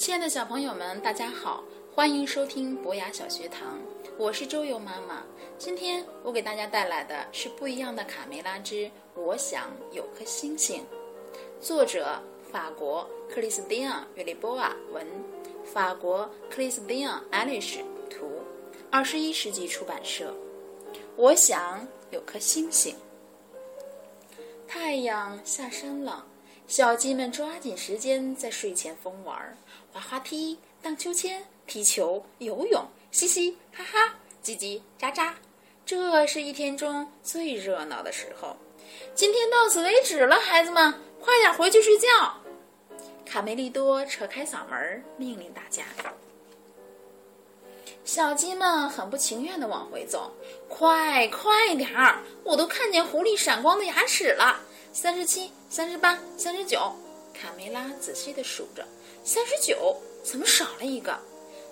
亲爱的小朋友们，大家好，欢迎收听博雅小学堂，我是周游妈妈。今天我给大家带来的是不一样的卡梅拉之我想有颗星星，作者法国克里斯蒂安·约利波瓦文，法国克里斯蒂安·艾丽什图，二十一世纪出版社。我想有颗星星。太阳下山了。小鸡们抓紧时间在睡前疯玩，滑滑梯、荡秋千、踢球、游泳，嘻嘻哈哈，叽叽喳喳。这是一天中最热闹的时候。今天到此为止了，孩子们，快点回去睡觉。卡梅利多扯开嗓门命令大家。小鸡们很不情愿地往回走，快快点儿！我都看见狐狸闪光的牙齿了。三十七、三十八、三十九，卡梅拉仔细地数着，三十九，怎么少了一个？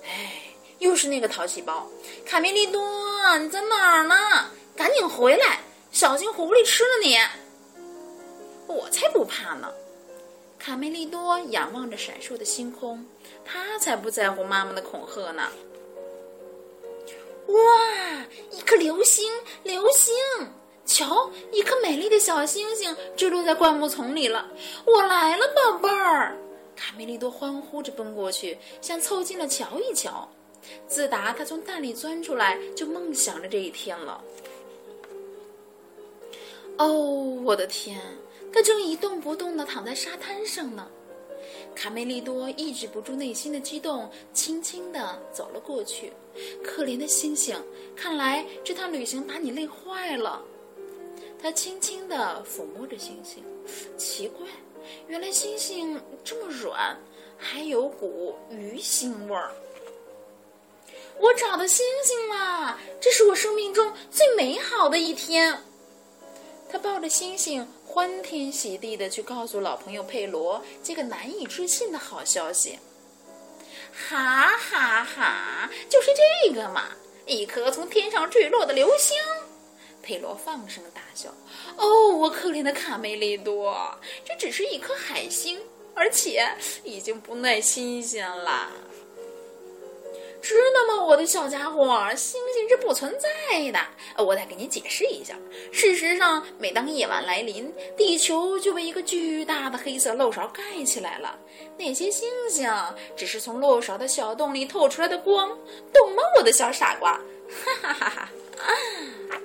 哎，又是那个淘气包！卡梅利多，你在哪儿呢？赶紧回来，小心狐狸吃了你！我才不怕呢！卡梅利多仰望着闪烁的星空，他才不在乎妈妈的恐吓呢！哇，一颗流星，流星！瞧，一颗美丽的小星星坠落在灌木丛里了！我来了，宝贝儿！卡梅利多欢呼着奔过去，想凑近了瞧一瞧。自打他从蛋里钻出来，就梦想着这一天了。哦，我的天！他正一动不动地躺在沙滩上呢。卡梅利多抑制不住内心的激动，轻轻地走了过去。可怜的星星，看来这趟旅行把你累坏了。他轻轻地抚摸着星星，奇怪，原来星星这么软，还有股鱼腥味儿。我找到星星啦！这是我生命中最美好的一天。他抱着星星，欢天喜地地去告诉老朋友佩罗这个难以置信的好消息。哈哈哈，就是这个嘛，一颗从天上坠落的流星。佩罗放声大笑：“哦，我可怜的卡梅利多，这只是一颗海星，而且已经不耐新鲜了。知道吗，我的小家伙？星星是不存在的。我再给你解释一下。事实上，每当夜晚来临，地球就被一个巨大的黑色漏勺盖起来了。那些星星只是从漏勺的小洞里透出来的光，懂吗，我的小傻瓜？哈哈哈哈！啊！”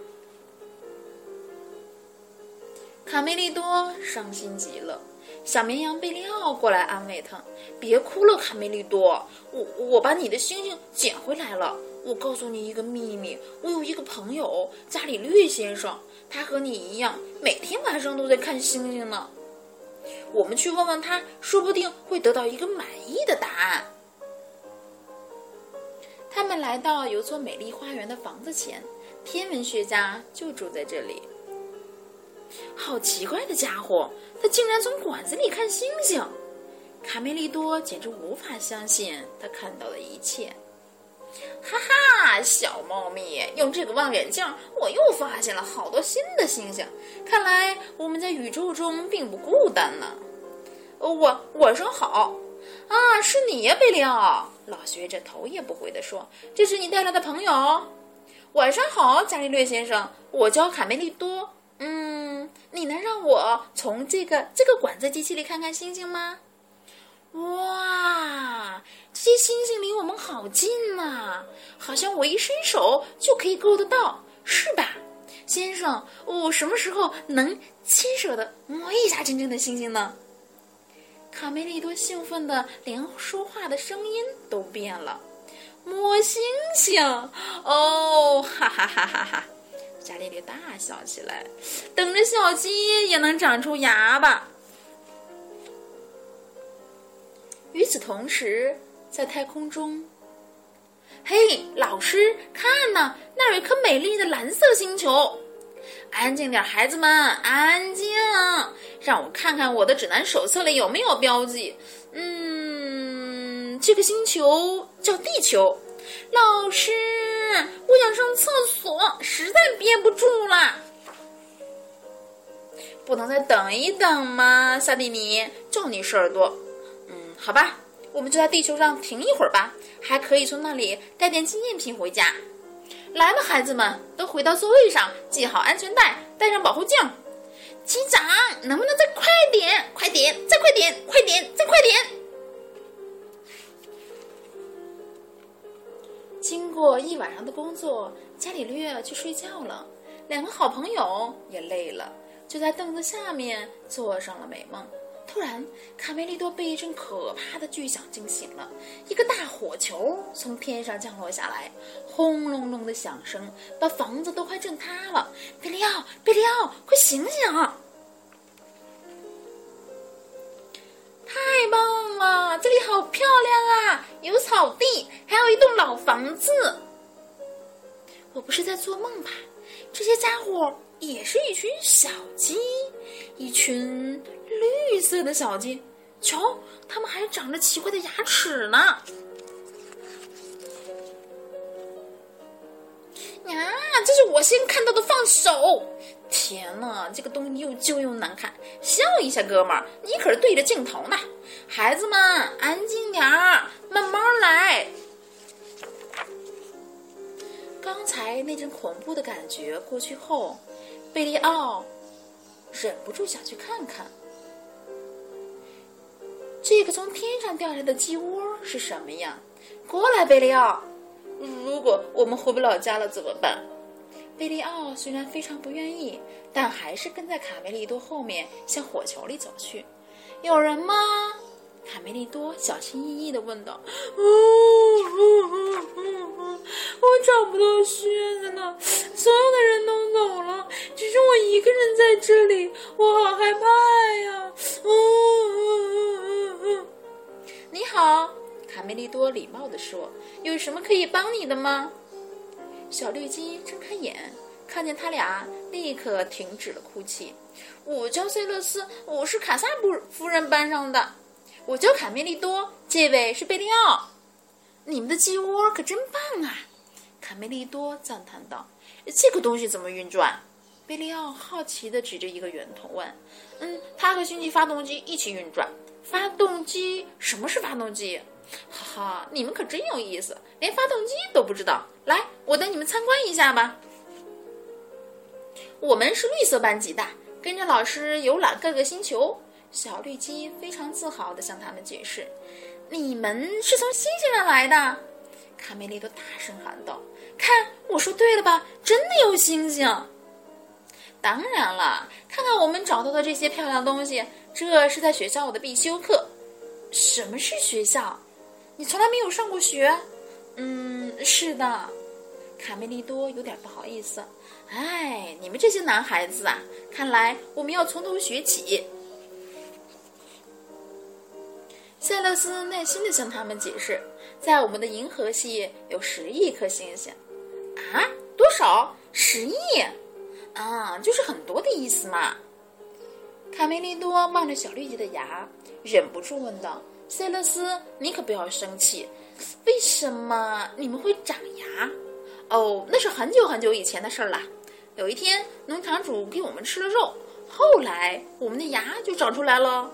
卡梅利多伤心极了，小绵羊贝利奥过来安慰他：“别哭了，卡梅利多，我我把你的星星捡回来了。我告诉你一个秘密，我有一个朋友，伽利略先生，他和你一样，每天晚上都在看星星呢。我们去问问他，说不定会得到一个满意的答案。”他们来到有座美丽花园的房子前，天文学家就住在这里。好奇怪的家伙，他竟然从管子里看星星！卡梅利多简直无法相信他看到的一切。哈哈，小猫咪，用这个望远镜，我又发现了好多新的星星。看来我们在宇宙中并不孤单呢。我晚上好啊，是你呀，贝利奥！老学者头也不回地说：“这是你带来的朋友。”晚上好，伽利略先生，我叫卡梅利多。你能让我从这个这个管子机器里看看星星吗？哇，这些星星离我们好近呐，好像我一伸手就可以够得到，是吧，先生？我什么时候能亲手的摸一下真正的星星呢？卡梅利多兴奋的连说话的声音都变了，摸星星哦，哈哈哈哈哈！伽利略大笑起来，等着小鸡也能长出牙吧。与此同时，在太空中，嘿，老师，看呐，那有一颗美丽的蓝色星球。安静点，孩子们，安静，让我看看我的指南手册里有没有标记。嗯，这个星球叫地球。老师，我想上厕所，实在憋不住了。不能再等一等吗？萨蒂尼，就你事儿多。嗯，好吧，我们就在地球上停一会儿吧，还可以从那里带点纪念品回家。来吧，孩子们，都回到座位上，系好安全带，戴上保护镜。机长，能不能再快点？快点，再快点，快点，再快点！经过一晚上的工作，伽利略去睡觉了。两个好朋友也累了，就在凳子下面做上了美梦。突然，卡梅利多被一阵可怕的巨响惊醒了。一个大火球从天上降落下来，轰隆隆的响声把房子都快震塌了。贝利奥，贝利奥，快醒醒！太棒了，这里好漂亮，有草地，还有一栋老房子。我不是在做梦吧？这些家伙也是一群小鸡，一群绿色的小鸡。瞧，它们还长着奇怪的牙齿呢！呀，这是我先看到的，放手！天呐，这个东西又旧又难看。笑一下，哥们儿，你可是对着镜头呢。孩子们，安静点儿，慢慢来。刚才那阵恐怖的感觉过去后，贝利奥忍不住想去看看，这个从天上掉下来的鸡窝是什么呀？过来，贝利奥。如果我们回不了家了怎么办？贝利奥虽然非常不愿意，但还是跟在卡梅利多后面向火球里走去。有人吗？卡梅利多小心翼翼地问道。哦我找不到靴子了，所有的人都走了，只剩我一个人在这里，我好害怕呀！你好，卡梅利多礼貌地说：“有什么可以帮你的吗？”小绿鸡睁开眼，看见他俩，立刻停止了哭泣。我叫塞勒斯，我是卡萨布夫人班上的。我叫卡梅利多，这位是贝利奥。你们的鸡窝可真棒啊！卡梅利多赞叹道：“这个东西怎么运转？”贝利奥好奇地指着一个圆筒问：“嗯，它和星际发动机一起运转。发动机？什么是发动机？哈哈，你们可真有意思，连发动机都不知道。来，我带你们参观一下吧。我们是绿色班级的，跟着老师游览各个星球。”小绿鸡非常自豪地向他们解释：“你们是从星星上来的。”卡梅利多大声喊道。看，我说对了吧？真的有星星。当然了，看看我们找到的这些漂亮东西，这是在学校的必修课。什么是学校？你从来没有上过学？嗯，是的。卡梅利多有点不好意思。哎，你们这些男孩子啊，看来我们要从头学起。塞勒斯耐心地向他们解释，在我们的银河系有十亿颗星星。啊，多少？十亿？啊，就是很多的意思嘛。卡梅利多望着小绿鸡的牙，忍不住问道：“塞勒斯，你可不要生气，为什么你们会长牙？哦，那是很久很久以前的事儿了。有一天，农场主给我们吃了肉，后来我们的牙就长出来了。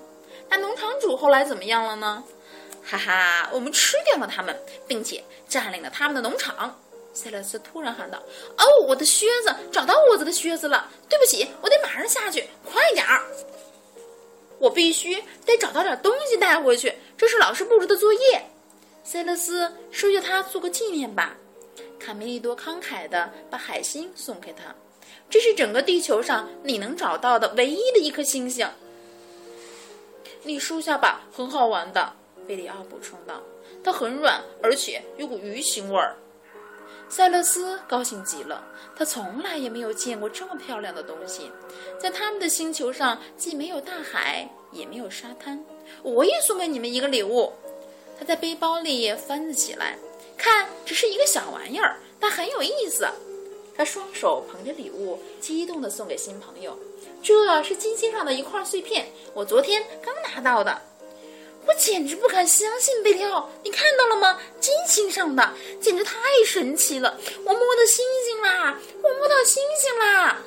那农场主后来怎么样了呢？哈哈，我们吃掉了他们，并且占领了他们的农场。”塞勒斯突然喊道：“哦，我的靴子！找到我的靴子了！对不起，我得马上下去，快点儿！我必须得找到点东西带回去，这是老师布置的作业。”塞勒斯，收下它做个纪念吧。卡梅利多慷慨地把海星送给他，这是整个地球上你能找到的唯一的一颗星星。你收下吧，很好玩的。贝里奥补充道：“它很软，而且有股鱼腥味儿。”塞勒斯高兴极了，他从来也没有见过这么漂亮的东西。在他们的星球上，既没有大海，也没有沙滩。我也送给你们一个礼物。他在背包里翻了起来，看，只是一个小玩意儿，但很有意思。他双手捧着礼物，激动地送给新朋友。这是金星上的一块碎片，我昨天刚拿到的。我简直不敢相信，贝利奥，你看到了吗？金星上的，简直太神奇了！我摸到星星啦！我摸到星星啦！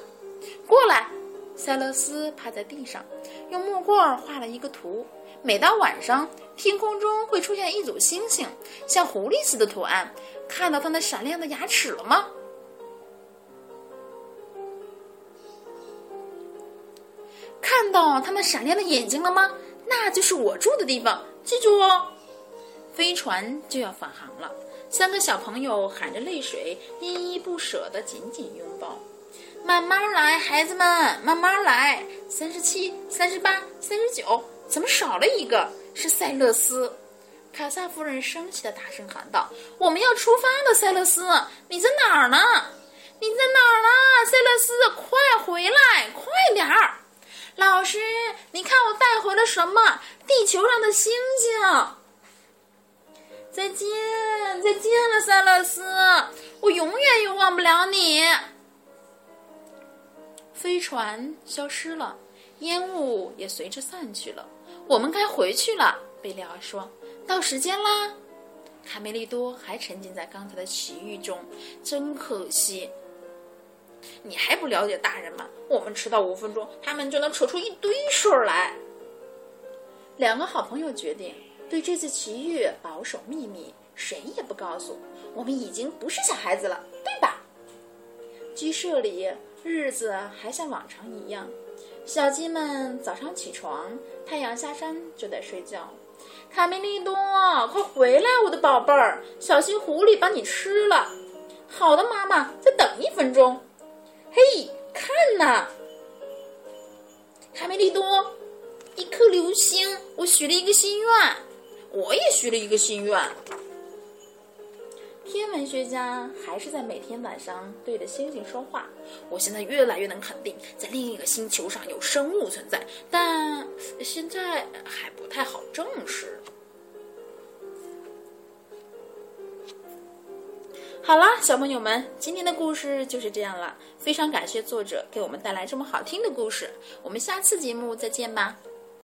过来，塞勒斯趴在地上，用木棍画了一个图，每到晚上，天空中会出现一组星星，像狐狸似的图案。看到它那闪亮的牙齿了吗？到它们闪亮的眼睛了吗？那就是我住的地方，记住哦。飞船就要返航了，三个小朋友含着泪水，依依不舍地紧紧拥抱。慢慢来，孩子们，慢慢来。三十七、三十八、三十九，怎么少了一个？是塞勒斯。卡萨夫人生气的大声喊道：“我们要出发了，塞勒斯，你在哪儿呢？你在哪儿呢，塞勒斯？快回来，快点儿！老师，你看我带回了什么？地球上的星星。再见，再见了，塞勒斯，我永远也忘不了你。”飞船消失了，烟雾也随之散去了。我们该回去了，贝利奥说。到时间啦！卡梅利多还沉浸在刚才的奇遇中，真可惜。你还不了解大人吗？我们迟到五分钟，他们就能扯出一堆事儿来。两个好朋友决定对这次奇遇保守秘密，谁也不告诉。我们已经不是小孩子了，对吧？鸡舍里日子还像往常一样，小鸡们早上起床，太阳下山就得睡觉。卡梅利多，快回来，我的宝贝儿！小心狐狸把你吃了。好的，妈妈，再等一分钟。嘿，看呐，卡梅利多，一颗流星！我许了一个心愿，我也许了一个心愿。天文学家还是在每天晚上对着星星说话。我现在越来越能肯定，在另一个星球上有生物存在，但现在还不太好证实。好啦，小朋友们，今天的故事就是这样了。非常感谢作者给我们带来这么好听的故事。我们下次节目再见吧。